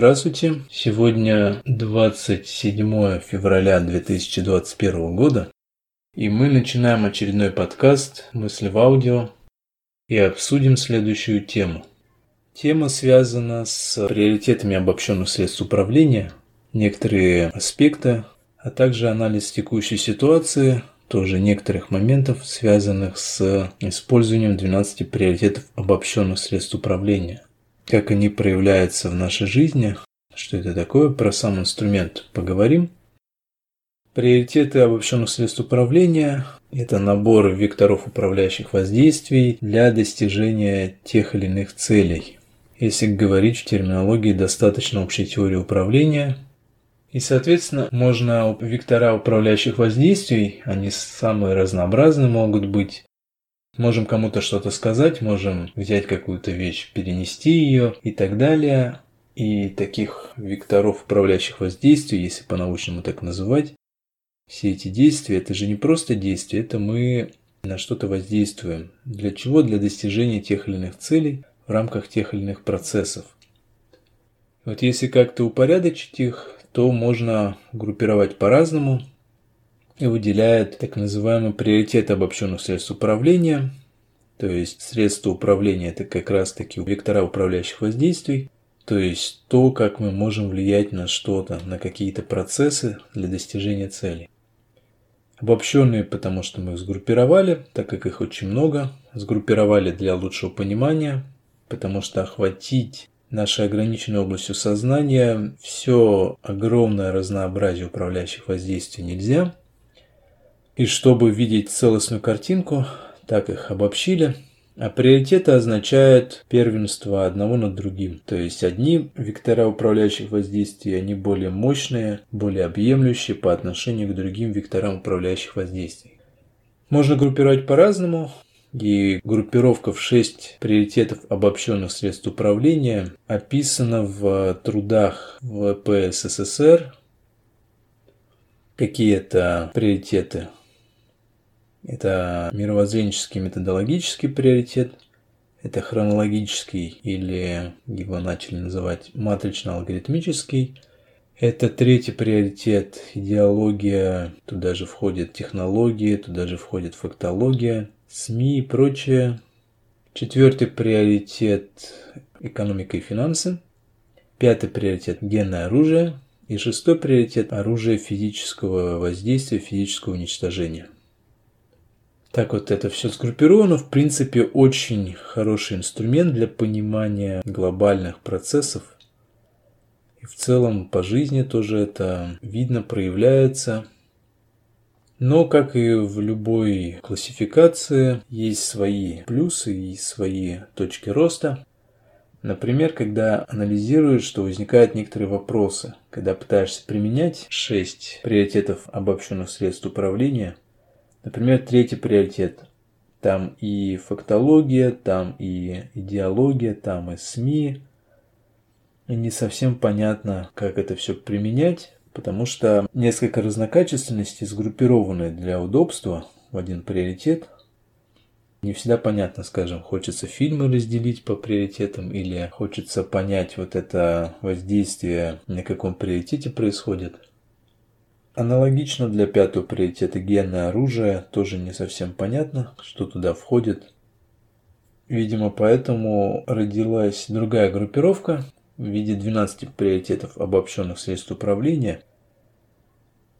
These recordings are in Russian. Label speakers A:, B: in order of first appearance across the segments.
A: Здравствуйте. Сегодня 27 февраля 2021 года. И мы начинаем очередной подкаст «Мысли в аудио» и обсудим следующую тему. Тема связана с приоритетами обобщенных средств управления, некоторые аспекты, а также анализ текущей ситуации, тоже некоторых моментов, связанных с использованием 12 приоритетов обобщенных средств управления – как они проявляются в нашей жизни, что это такое, про сам инструмент поговорим. Приоритеты обобщенных средств управления – это набор векторов управляющих воздействий для достижения тех или иных целей. Если говорить в терминологии достаточно общей теории управления, и, соответственно, можно вектора управляющих воздействий, они самые разнообразные могут быть, Можем кому-то что-то сказать, можем взять какую-то вещь, перенести ее и так далее. И таких векторов управляющих воздействий, если по-научному так называть, все эти действия, это же не просто действия, это мы на что-то воздействуем. Для чего? Для достижения тех или иных целей в рамках тех или иных процессов. Вот если как-то упорядочить их, то можно группировать по-разному и выделяет так называемый приоритет обобщенных средств управления. То есть средства управления – это как раз-таки вектора управляющих воздействий, то есть то, как мы можем влиять на что-то, на какие-то процессы для достижения цели. Обобщенные, потому что мы их сгруппировали, так как их очень много, сгруппировали для лучшего понимания, потому что охватить нашей ограниченной областью сознания все огромное разнообразие управляющих воздействий нельзя – и чтобы видеть целостную картинку, так их обобщили. А приоритеты означают первенство одного над другим. То есть одни вектора управляющих воздействий, они более мощные, более объемлющие по отношению к другим векторам управляющих воздействий. Можно группировать по-разному. И группировка в 6 приоритетов обобщенных средств управления описана в трудах ВП СССР. Какие это приоритеты? Это мировоззренческий методологический приоритет, это хронологический или его начали называть матрично-алгоритмический. Это третий приоритет – идеология, туда же входит технологии, туда же входит фактология, СМИ и прочее. Четвертый приоритет – экономика и финансы. Пятый приоритет – генное оружие. И шестой приоритет – оружие физического воздействия, физического уничтожения – так вот это все сгруппировано. В принципе, очень хороший инструмент для понимания глобальных процессов. И в целом по жизни тоже это видно, проявляется. Но, как и в любой классификации, есть свои плюсы и свои точки роста. Например, когда анализируешь, что возникают некоторые вопросы, когда пытаешься применять 6 приоритетов обобщенных средств управления – Например, третий приоритет. Там и фактология, там и идеология, там и СМИ. Не совсем понятно, как это все применять, потому что несколько разнокачественностей сгруппированы для удобства в один приоритет. Не всегда понятно, скажем, хочется фильмы разделить по приоритетам или хочется понять вот это воздействие, на каком приоритете происходит – Аналогично для пятого приоритета генное оружие, тоже не совсем понятно, что туда входит. Видимо, поэтому родилась другая группировка в виде 12 приоритетов обобщенных средств управления.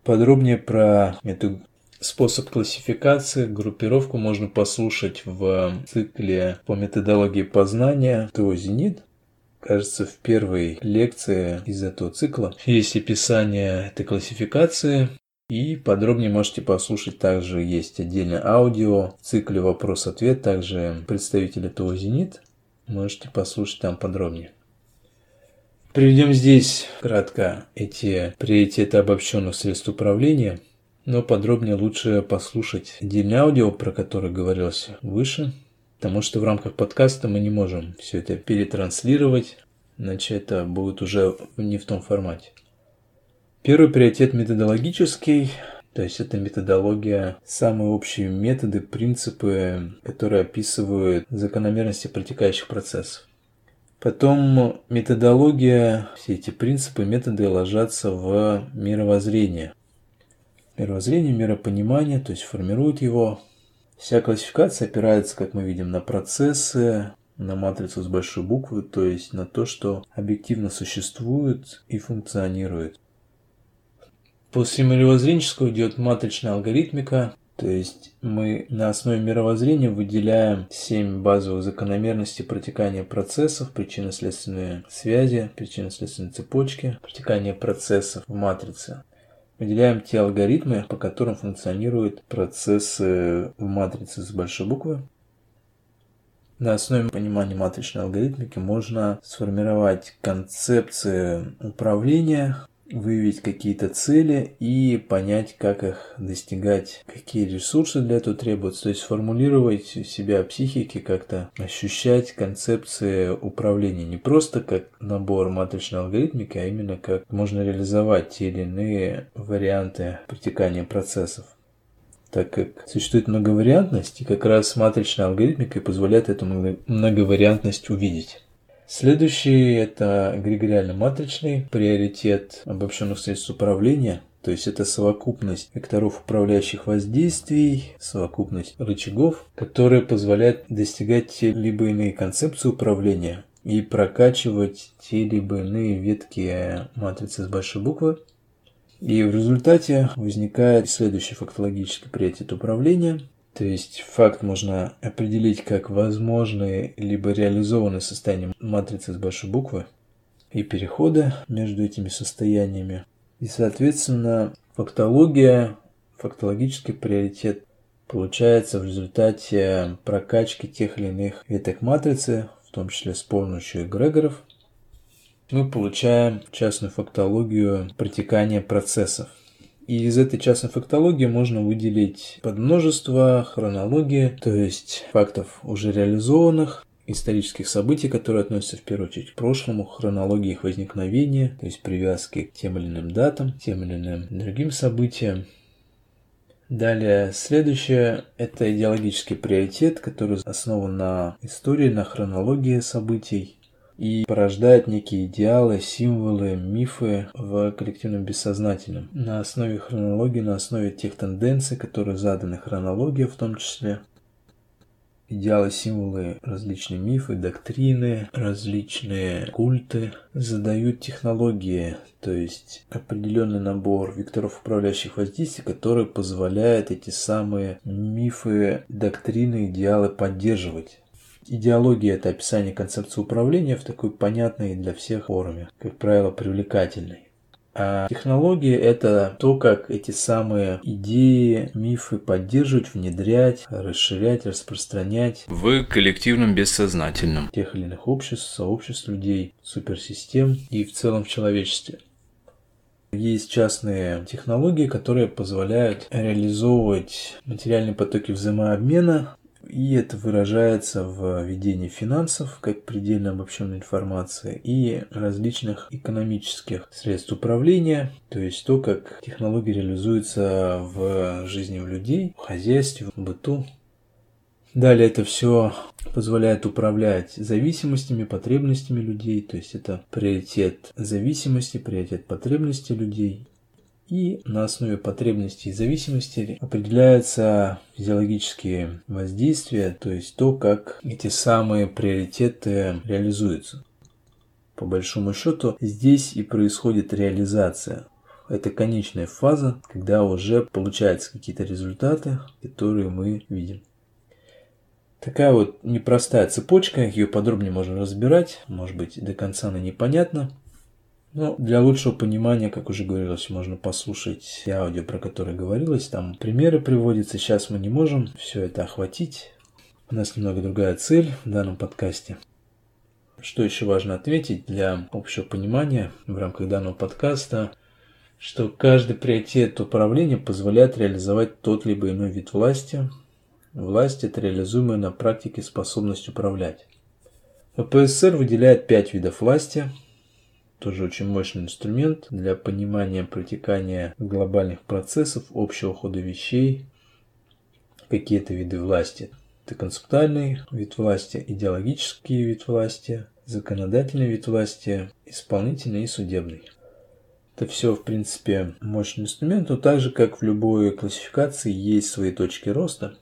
A: Подробнее про эту способ классификации, группировку можно послушать в цикле по методологии познания ТО «Зенит». Кажется, в первой лекции из этого цикла есть описание этой классификации, и подробнее можете послушать. Также есть отдельное аудио в цикле вопрос-ответ, также представитель этого «Зенит». Можете послушать там подробнее. Приведем здесь кратко эти приоритеты обобщенных средств управления, но подробнее лучше послушать отдельное аудио, про которое говорилось выше – Потому что в рамках подкаста мы не можем все это перетранслировать, иначе это будет уже не в том формате. Первый приоритет методологический, то есть это методология, самые общие методы, принципы, которые описывают закономерности протекающих процессов. Потом методология, все эти принципы, методы ложатся в мировоззрение. Мировоззрение, миропонимание, то есть формирует его. Вся классификация опирается, как мы видим, на процессы, на матрицу с большой буквы, то есть на то, что объективно существует и функционирует. После мировоззренческого идет матричная алгоритмика, то есть мы на основе мировоззрения выделяем семь базовых закономерностей протекания процессов, причинно-следственные связи, причинно-следственные цепочки, протекания процессов в матрице. Выделяем те алгоритмы, по которым функционируют процессы в матрице с большой буквы. На основе понимания матричной алгоритмики можно сформировать концепции управления, выявить какие-то цели и понять, как их достигать, какие ресурсы для этого требуются, то есть формулировать у себя психики, как-то ощущать концепции управления. Не просто как набор матричной алгоритмики, а именно как можно реализовать те или иные варианты протекания процессов. Так как существует многовариантность, и как раз матричная алгоритмика позволяет эту многовариантность увидеть. Следующий – это эгрегориально-матричный приоритет обобщенных средств управления, то есть это совокупность векторов управляющих воздействий, совокупность рычагов, которые позволяют достигать те либо иные концепции управления и прокачивать те либо иные ветки матрицы с большой буквы. И в результате возникает следующий фактологический приоритет управления – то есть факт можно определить как возможные либо реализованные состояния матрицы с большой буквы и переходы между этими состояниями. И, соответственно, фактология, фактологический приоритет получается в результате прокачки тех или иных веток матрицы, в том числе с помощью эгрегоров, мы получаем частную фактологию протекания процессов. И из этой частной фактологии можно выделить подмножество, хронологии, то есть фактов уже реализованных, исторических событий, которые относятся в первую очередь к прошлому, хронологии их возникновения, то есть привязки к тем или иным датам, тем или иным другим событиям. Далее, следующее – это идеологический приоритет, который основан на истории, на хронологии событий, и порождает некие идеалы, символы, мифы в коллективном бессознательном. На основе хронологии, на основе тех тенденций, которые заданы хронологией в том числе. Идеалы, символы, различные мифы, доктрины, различные культы задают технологии, то есть определенный набор векторов управляющих воздействий, которые позволяют эти самые мифы, доктрины, идеалы поддерживать. Идеология – это описание концепции управления в такой понятной для всех форме, как правило, привлекательной. А технологии – это то, как эти самые идеи, мифы поддерживать, внедрять, расширять, распространять
B: в коллективном бессознательном
A: тех или иных обществ, сообществ людей, суперсистем и в целом в человечестве. Есть частные технологии, которые позволяют реализовывать материальные потоки взаимообмена и это выражается в ведении финансов, как предельно обобщенной информации, и различных экономических средств управления, то есть то, как технологии реализуются в жизни у людей, в хозяйстве, в быту. Далее это все позволяет управлять зависимостями, потребностями людей, то есть это приоритет зависимости, приоритет потребностей людей и на основе потребностей и зависимостей определяются физиологические воздействия, то есть то, как эти самые приоритеты реализуются. По большому счету, здесь и происходит реализация. Это конечная фаза, когда уже получаются какие-то результаты, которые мы видим. Такая вот непростая цепочка, ее подробнее можно разбирать, может быть до конца она непонятна, ну, для лучшего понимания, как уже говорилось, можно послушать аудио, про которое говорилось. Там примеры приводятся. Сейчас мы не можем все это охватить. У нас немного другая цель в данном подкасте. Что еще важно ответить для общего понимания в рамках данного подкаста, что каждый приоритет управления позволяет реализовать тот либо иной вид власти. Власть – это реализуемая на практике способность управлять. ВПСР выделяет пять видов власти – тоже очень мощный инструмент для понимания протекания глобальных процессов, общего хода вещей, какие-то виды власти. Это концептуальный вид власти, идеологический вид власти, законодательный вид власти, исполнительный и судебный. Это все, в принципе, мощный инструмент, но так же, как в любой классификации, есть свои точки роста.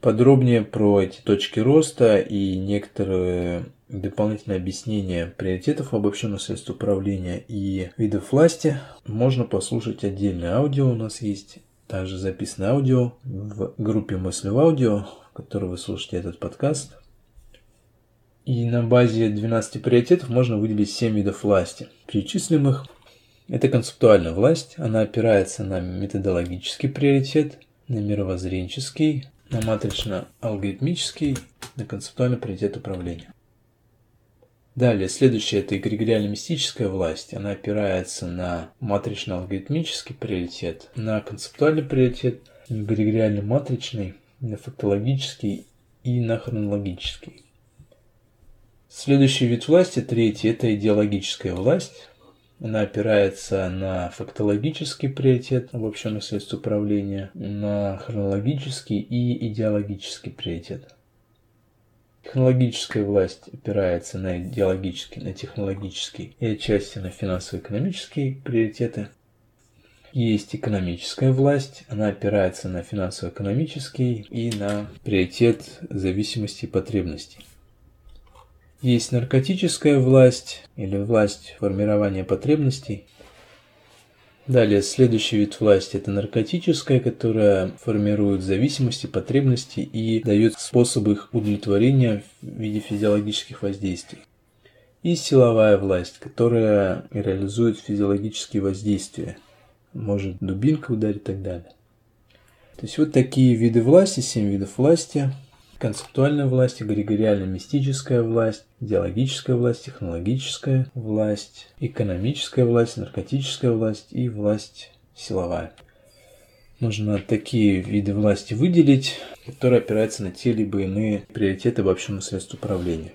A: Подробнее про эти точки роста и некоторые дополнительные объяснения приоритетов обобщенного средств управления и видов власти можно послушать отдельное аудио у нас есть. Также записано аудио в группе «Мысли в аудио», в которой вы слушаете этот подкаст. И на базе 12 приоритетов можно выделить 7 видов власти. Перечислим их. Это концептуальная власть. Она опирается на методологический приоритет, на мировоззренческий, на матрично-алгоритмический, на концептуальный приоритет управления. Далее, следующее – это эгрегориально-мистическая власть. Она опирается на матрично-алгоритмический приоритет, на концептуальный приоритет, эгрегориально-матричный, на фактологический и на хронологический. Следующий вид власти, третий, это идеологическая власть. Она опирается на фактологический приоритет обобщенных средств управления, на хронологический и идеологический приоритет. Технологическая власть опирается на идеологический, на технологический и отчасти на финансово-экономические приоритеты. Есть экономическая власть, она опирается на финансово-экономический и на приоритет зависимости и потребностей. Есть наркотическая власть или власть формирования потребностей. Далее, следующий вид власти – это наркотическая, которая формирует зависимости, потребности и дает способы их удовлетворения в виде физиологических воздействий. И силовая власть, которая реализует физиологические воздействия. Может дубинка ударить и так далее. То есть вот такие виды власти, семь видов власти – концептуальная власть, эгрегориально-мистическая власть, идеологическая власть, технологическая власть, экономическая власть, наркотическая власть и власть силовая. Нужно такие виды власти выделить, которые опираются на те либо иные приоритеты в общем средств управления.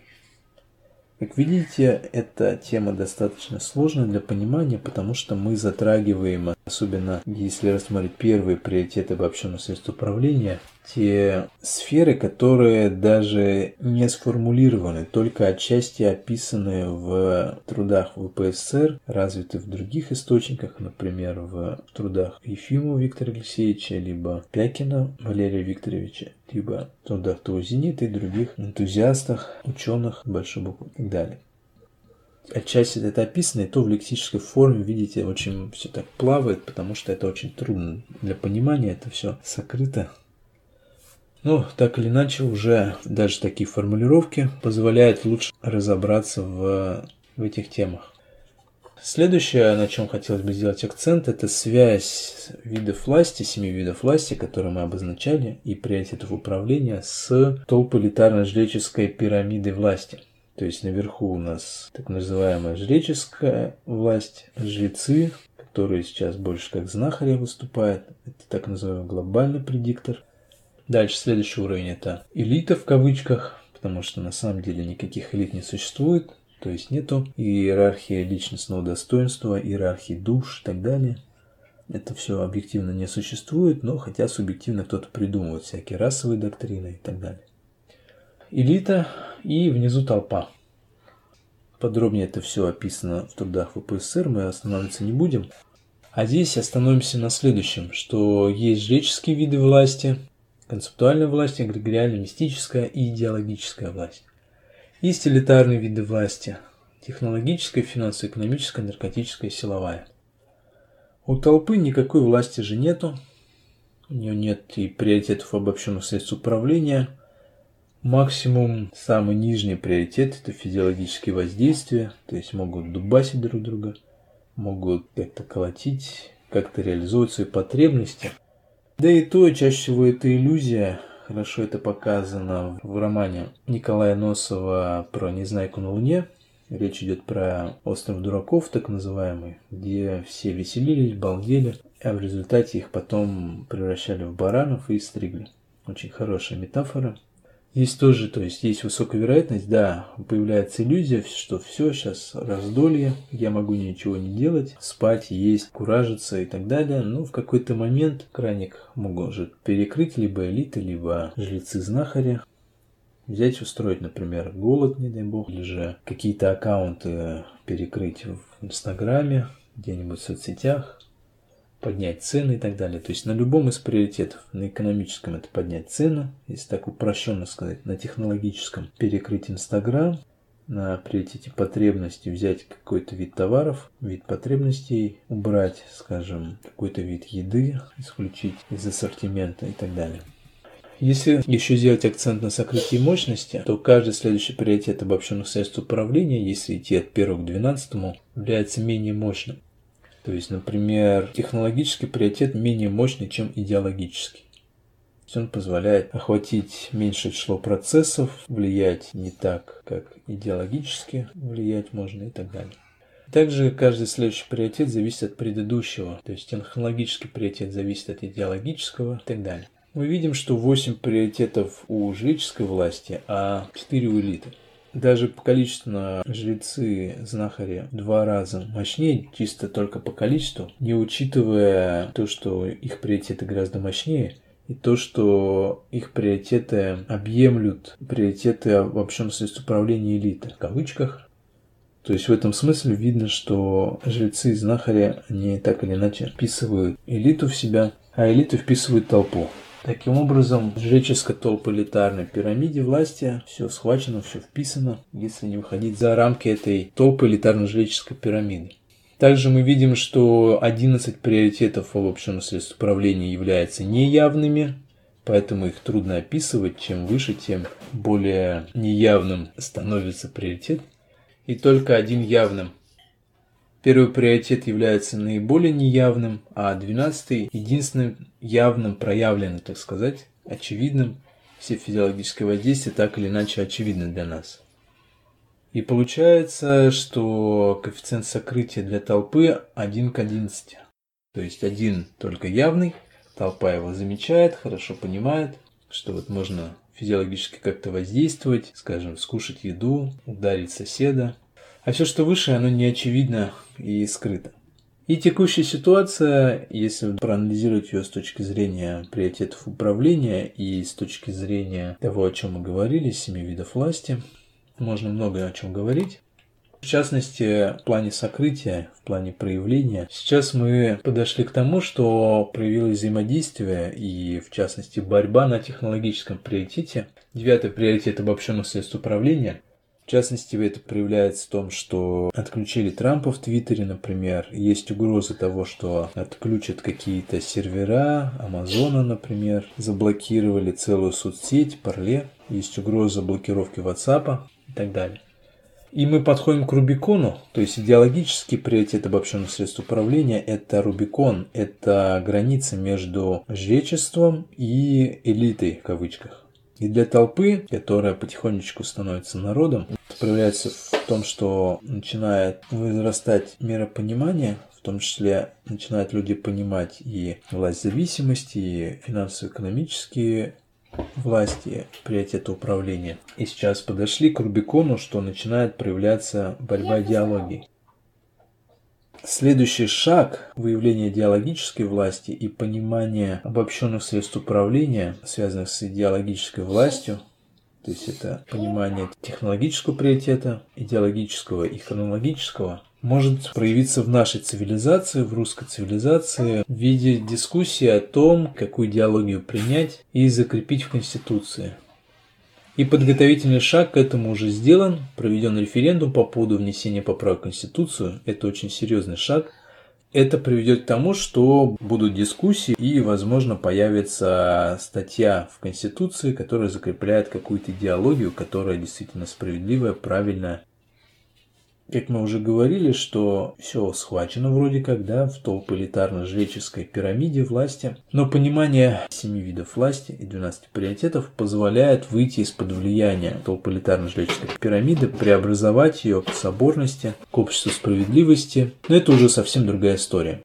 A: Как видите, эта тема достаточно сложная для понимания, потому что мы затрагиваем, особенно если рассмотреть первые приоритеты обобщенного средств управления, те сферы, которые даже не сформулированы, только отчасти описаны в трудах ВПСР, развиты в других источниках, например, в трудах Ефимова Виктора Алексеевича, либо Пякина Валерия Викторовича, либо трудах Таузенита и других энтузиастах, ученых, большой буквы и так далее. Отчасти это описано, и то в лексической форме, видите, очень все так плавает, потому что это очень трудно для понимания, это все сокрыто ну, так или иначе, уже даже такие формулировки позволяют лучше разобраться в, в этих темах. Следующее, на чем хотелось бы сделать акцент, это связь видов власти, семи видов власти, которые мы обозначали, и приоритетов управления с толполитарно-жреческой пирамидой власти. То есть наверху у нас так называемая жреческая власть, жрецы, которые сейчас больше как знахари выступают. Это так называемый глобальный предиктор. Дальше следующий уровень это элита в кавычках, потому что на самом деле никаких элит не существует, то есть нету иерархии личностного достоинства, иерархии душ и так далее. Это все объективно не существует, но хотя субъективно кто-то придумывает всякие расовые доктрины и так далее. Элита и внизу толпа. Подробнее это все описано в трудах ВПСР, мы останавливаться не будем. А здесь остановимся на следующем, что есть жреческие виды власти, концептуальная власть, эгрегориально-мистическая и идеологическая власть. Есть элитарные виды власти – технологическая, финансово-экономическая, наркотическая, силовая. У толпы никакой власти же нету, у нее нет и приоритетов обобщенных средств управления. Максимум, самый нижний приоритет – это физиологические воздействия, то есть могут дубасить друг друга, могут как-то колотить, как-то реализовывать свои потребности – да и то, чаще всего это иллюзия. Хорошо это показано в романе Николая Носова про «Незнайку на Луне». Речь идет про остров дураков, так называемый, где все веселились, балдели, а в результате их потом превращали в баранов и стригли. Очень хорошая метафора. Есть тоже, то есть есть высокая вероятность, да, появляется иллюзия, что все, сейчас раздолье, я могу ничего не делать, спать, есть, куражиться и так далее. Но в какой-то момент крайник может перекрыть либо элиты, либо жрецы-знахари. Взять, устроить, например, голод, не дай бог, или же какие-то аккаунты перекрыть в Инстаграме, где-нибудь в соцсетях, поднять цены и так далее. То есть на любом из приоритетов, на экономическом это поднять цену, если так упрощенно сказать, на технологическом перекрыть Инстаграм, на приоритете потребности взять какой-то вид товаров, вид потребностей, убрать, скажем, какой-то вид еды, исключить из ассортимента и так далее. Если еще сделать акцент на сокрытии мощности, то каждый следующий приоритет обобщенных средств управления, если идти от 1 к 12, является менее мощным. То есть, например, технологический приоритет менее мощный, чем идеологический. То есть он позволяет охватить меньшее число процессов, влиять не так, как идеологически влиять можно и так далее. Также каждый следующий приоритет зависит от предыдущего, то есть технологический приоритет зависит от идеологического и так далее. Мы видим, что 8 приоритетов у жреческой власти, а 4 у элиты даже количественно жрецы, знахари два раза мощнее, чисто только по количеству, не учитывая то, что их приоритеты гораздо мощнее, и то, что их приоритеты объемлют приоритеты в общем средств управления элиты, в кавычках. То есть в этом смысле видно, что жрецы и знахари, они так или иначе вписывают элиту в себя, а элиту вписывают толпу. Таким образом, в жреческо-толполитарной пирамиде власти все схвачено, все вписано, если не выходить за рамки этой толполитарно-жреческой пирамиды. Также мы видим, что 11 приоритетов общем средств управления являются неявными, поэтому их трудно описывать. Чем выше, тем более неявным становится приоритет. И только один явным Первый приоритет является наиболее неявным, а двенадцатый – единственным явным, проявленным, так сказать, очевидным. Все физиологические воздействия так или иначе очевидны для нас. И получается, что коэффициент сокрытия для толпы 1 к 11. То есть один только явный, толпа его замечает, хорошо понимает, что вот можно физиологически как-то воздействовать, скажем, скушать еду, ударить соседа, а все, что выше, оно не очевидно и скрыто. И текущая ситуация, если проанализировать ее с точки зрения приоритетов управления и с точки зрения того, о чем мы говорили, семи видов власти, можно много о чем говорить. В частности, в плане сокрытия, в плане проявления. Сейчас мы подошли к тому, что проявилось взаимодействие и, в частности, борьба на технологическом приоритете. Девятый приоритет обобщенных средств управления. В частности, это проявляется в том, что отключили Трампа в Твиттере, например. Есть угрозы того, что отключат какие-то сервера, Амазона, например. Заблокировали целую соцсеть, Парле. Есть угроза блокировки WhatsApp и так далее. И мы подходим к Рубикону, то есть идеологический приоритет обобщенных средств управления – это Рубикон, это граница между жречеством и элитой в кавычках. И для толпы, которая потихонечку становится народом, проявляется в том, что начинает возрастать миропонимание, в том числе начинают люди понимать и власть зависимости, и финансово-экономические власти, приоритеты управления. И сейчас подошли к Рубикону, что начинает проявляться борьба идеологий. Следующий шаг выявления идеологической власти и понимания обобщенных средств управления, связанных с идеологической властью, то есть это понимание технологического приоритета, идеологического и хронологического, может проявиться в нашей цивилизации, в русской цивилизации, в виде дискуссии о том, какую идеологию принять и закрепить в Конституции. И подготовительный шаг к этому уже сделан. Проведен референдум по поводу внесения поправок в Конституцию. Это очень серьезный шаг. Это приведет к тому, что будут дискуссии и, возможно, появится статья в Конституции, которая закрепляет какую-то идеологию, которая действительно справедливая, правильная как мы уже говорили, что все схвачено вроде как, да, в толполитарно-жреческой пирамиде власти, но понимание семи видов власти и 12 приоритетов позволяет выйти из-под влияния толполитарно-жреческой пирамиды, преобразовать ее к соборности, к обществу справедливости, но это уже совсем другая история.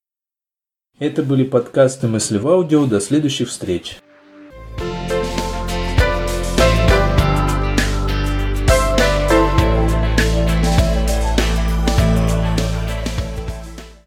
A: Это были подкасты «Мысли в аудио». До следующих встреч!